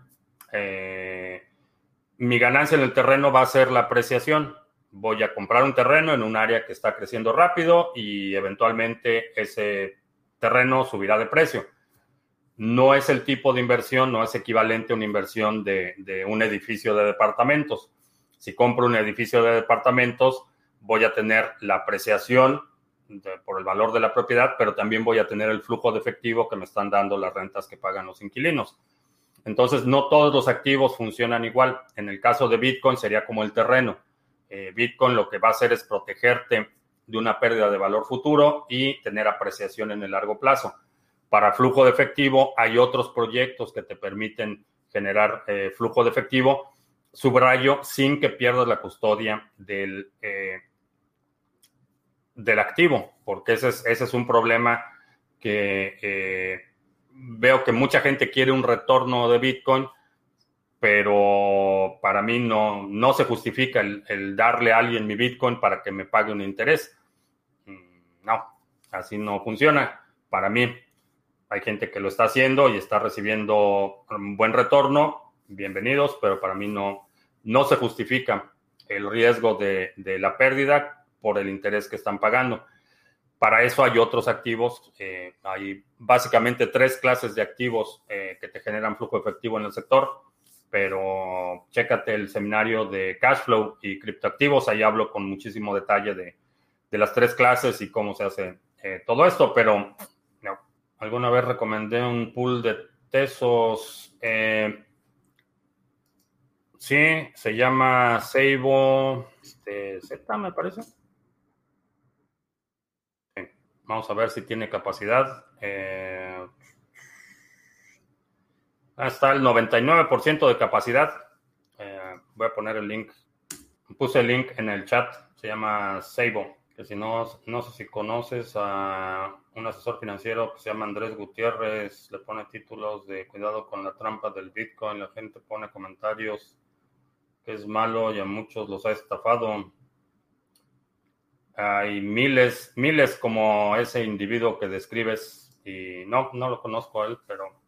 [SPEAKER 1] mi ganancia en el terreno va a ser la apreciación. Voy a comprar un terreno en un área que está creciendo rápido y eventualmente ese terreno subirá de precio. No es el tipo de inversión, no es equivalente a una inversión de, un edificio de departamentos. Si compro un edificio de departamentos, voy a tener la apreciación por el valor de la propiedad, pero también voy a tener el flujo de efectivo que me están dando las rentas que pagan los inquilinos. Entonces, no todos los activos funcionan igual. En el caso de Bitcoin sería como el terreno. Eh, Bitcoin lo que va a hacer es protegerte de una pérdida de valor futuro y tener apreciación en el largo plazo. Para flujo de efectivo hay otros proyectos que te permiten generar eh, flujo de efectivo, subrayo, sin que pierdas la custodia del, eh, del activo, porque ese es, ese es un problema que veo que mucha gente quiere un retorno de Bitcoin, pero para mí no, no se justifica el, darle a alguien mi Bitcoin para que me pague un interés. Mm, no, así no funciona. Para mí hay gente que lo está haciendo y está recibiendo un buen retorno, bienvenidos, pero para mí no, no se justifica el riesgo de, de la pérdida por el interés que están pagando. Para eso hay otros activos, eh, hay básicamente tres clases de activos eh, que te generan flujo efectivo en el sector, pero chécate el seminario de cash flow y criptoactivos, ahí hablo con muchísimo detalle de, las tres clases y cómo se hace eh, todo esto, pero alguna vez recomendé un pool de tesos, sí, se llama Seibo este, Z, me parece. Vamos a ver si tiene capacidad. Eh, está el 99% de capacidad. Eh, voy a poner el link. Puse el link en el chat. Se llama Seibo. Que si no, no sé si conoces a un asesor financiero que se llama Andrés Gutiérrez. Le pone títulos de cuidado con la trampa del Bitcoin. La gente pone comentarios que es malo y a muchos los ha estafado. Hay miles, miles como ese individuo que describes y no, no lo conozco a él, pero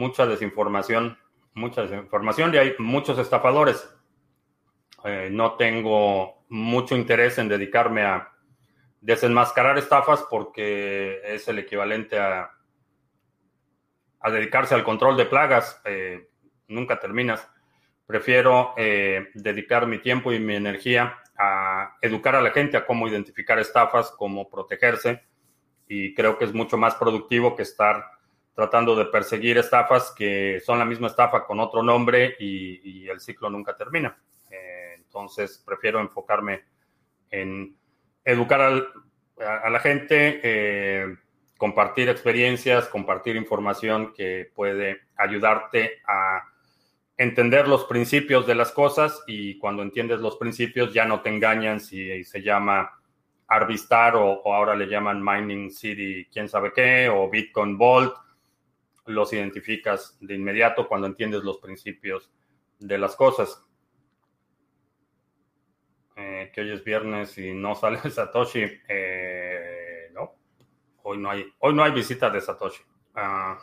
[SPEAKER 1] mucha desinformación, mucha desinformación y hay muchos estafadores. Eh, no tengo mucho interés en dedicarme a desenmascarar estafas porque es el equivalente a, dedicarse al control de plagas. Eh, nunca terminas prefiero dedicar mi tiempo y mi energía a educar a la gente a cómo identificar estafas, cómo protegerse, y creo que es mucho más productivo que estar tratando de perseguir estafas que son la misma estafa con otro nombre y, el ciclo nunca termina. Eh, entonces, prefiero enfocarme en educar a, la gente, eh, compartir experiencias, compartir información que puede ayudarte a entender los principios de las cosas y cuando entiendes los principios ya no te engañan si se llama Arvistar o, ahora le llaman Mining City, quién sabe qué, o Bitcoin Vault, los identificas de inmediato cuando entiendes los principios de las cosas. Eh, que hoy es viernes y no sale Satoshi. Eh, no, hoy no hay, hoy no hay visita de Satoshi. Ah,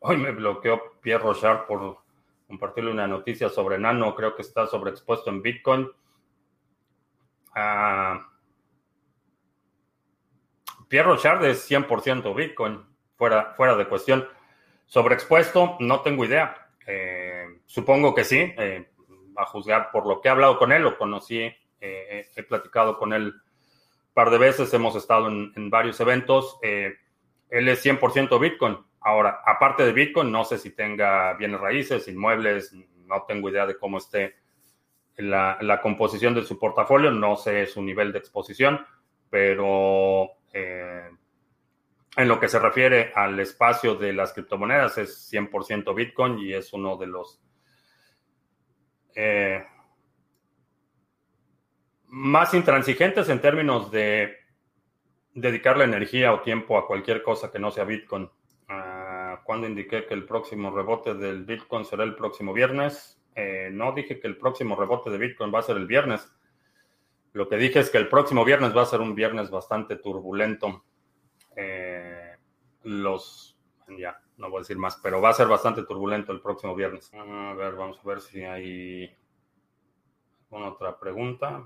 [SPEAKER 1] hoy me bloqueó Pierre Rochard por compartirle una noticia sobre Nano, creo que está sobreexpuesto en Bitcoin. Ah, Pierre Rochard es 100% Bitcoin, fuera, fuera de cuestión. Sobreexpuesto, no tengo idea. Eh, supongo que sí, eh, a juzgar por lo que he hablado con él, lo conocí, eh, he platicado con él un par de veces, hemos estado en, en varios eventos. él es 100% Bitcoin. Ahora, aparte de Bitcoin, no sé si tenga bienes raíces, inmuebles, no tengo idea de cómo esté la, composición de su portafolio, no sé su nivel de exposición, pero eh, en lo que se refiere al espacio de las criptomonedas es 100% Bitcoin y es uno de los eh, más intransigentes en términos de dedicarle energía o tiempo a cualquier cosa que no sea Bitcoin cuando indiqué que el próximo rebote del Bitcoin será el próximo viernes. Eh, no dije que el próximo rebote de Bitcoin va a ser el viernes. Lo que dije es que el próximo viernes va a ser un viernes bastante turbulento. Eh, los, ya, no voy a decir más, pero va a ser bastante turbulento el próximo viernes. A ver, vamos a ver si hay alguna otra pregunta.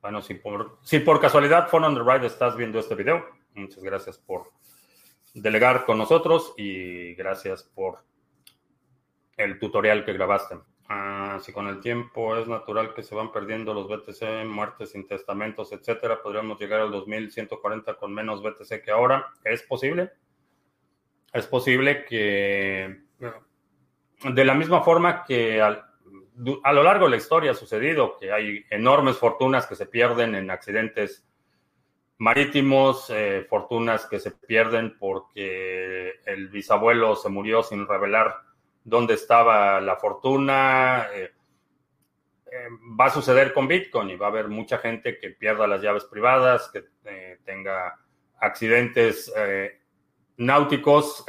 [SPEAKER 1] Bueno, si por, si por casualidad Phone on the Ride estás viendo este video, muchas gracias por delegar con nosotros y gracias por el tutorial que grabaste. Ah, si con el tiempo es natural que se van perdiendo los BTC, muertes sin testamentos, etcétera, podríamos llegar al 2140 con menos BTC que ahora. ¿Es posible? Es posible que de la misma forma que a lo largo de la historia ha sucedido que hay enormes fortunas que se pierden en accidentes marítimos, eh, fortunas que se pierden porque el bisabuelo se murió sin revelar dónde estaba la fortuna. Eh, eh, va a suceder con Bitcoin y va a haber mucha gente que pierda las llaves privadas, que tenga accidentes náuticos,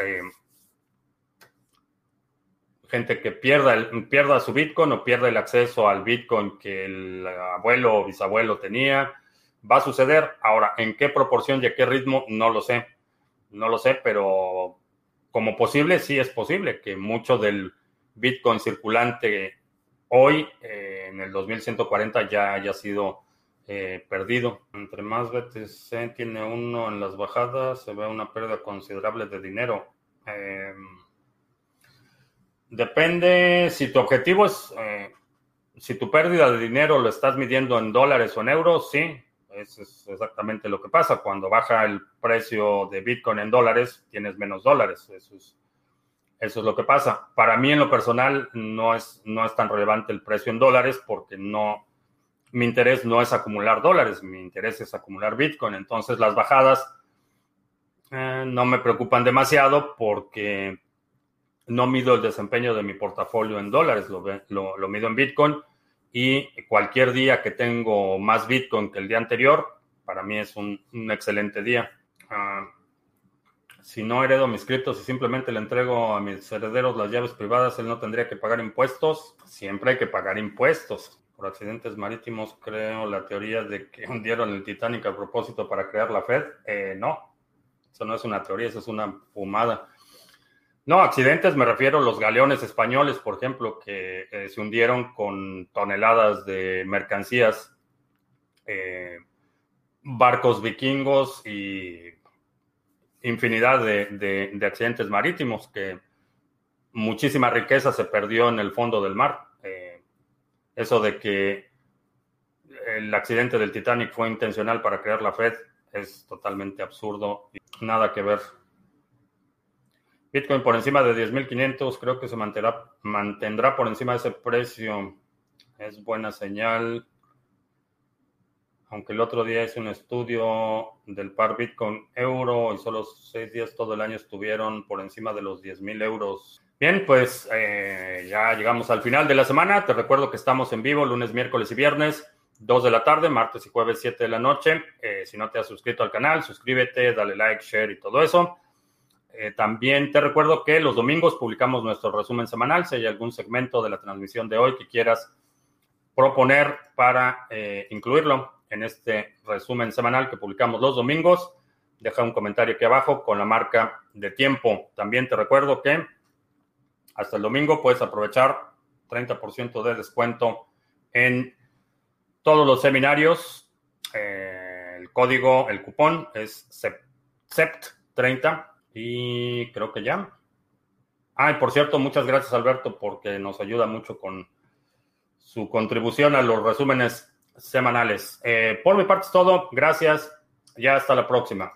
[SPEAKER 1] gente que pierda, pierda su Bitcoin o pierda el acceso al Bitcoin que el abuelo o bisabuelo tenía va a suceder. Ahora, ¿en qué proporción y a qué ritmo? No lo sé. No lo sé, pero como posible, sí es posible que mucho del Bitcoin circulante hoy, eh, en el 2140, ya haya sido eh, perdido. Entre más BTC tiene uno en las bajadas, se ve una pérdida considerable de dinero. Em, depende si tu objetivo es, eh, si tu pérdida de dinero lo estás midiendo en dólares o en euros, sí, eso es exactamente lo que pasa. Cuando baja el precio de Bitcoin en dólares, tienes menos dólares. Eso es, lo que pasa. Para mí, en lo personal, no es, no es tan relevante el precio en dólares porque no, mi interés no es acumular dólares, mi interés es acumular Bitcoin. Entonces, las bajadas eh, no me preocupan demasiado porque no mido el desempeño de mi portafolio en dólares, lo, lo mido en Bitcoin y cualquier día que tengo más Bitcoin que el día anterior, para mí es un, excelente día. Ah, si no heredo mis criptos y simplemente le entrego a mis herederos las llaves privadas, él no tendría que pagar impuestos. Siempre hay que pagar impuestos. Por accidentes marítimos, creo la teoría de que hundieron el Titanic a propósito para crear la Fed. Eh, no, eso no es una teoría, eso es una fumada. No, accidentes me refiero a los galeones españoles, por ejemplo, que eh, se hundieron con toneladas de mercancías, eh, barcos vikingos y infinidad de, accidentes marítimos que muchísima riqueza se perdió en el fondo del mar. eso de que el accidente del Titanic fue intencional para crear la Fed es totalmente absurdo. Nada que ver. Bitcoin por encima de 10.500, creo que se mantendrá, mantendrá por encima de ese precio. Es buena señal. Aunque el otro día hice un estudio del par Bitcoin euro y solo seis días todo el año estuvieron por encima de los 10.000 euros. Bien, pues eh, ya llegamos al final de la semana. Te recuerdo que estamos en vivo lunes, miércoles y viernes 2 de la tarde, martes y jueves 7 de la noche. Eh, si no te has suscrito al canal, suscríbete, dale like, share y todo eso. Eh, también te recuerdo que los domingos publicamos nuestro resumen semanal. Si hay algún segmento de la transmisión de hoy que quieras proponer para eh, incluirlo en este resumen semanal que publicamos los domingos, deja un comentario aquí abajo con la marca de tiempo. También te recuerdo que hasta el domingo puedes aprovechar 30% de descuento en todos los seminarios. Eh, el código, el cupón es CEPT30 y creo que ya. Ah, y por cierto, muchas gracias Alberto porque nos ayuda mucho con su contribución a los resúmenes semanales. Eh, por mi parte es todo. Gracias. Ya hasta la próxima.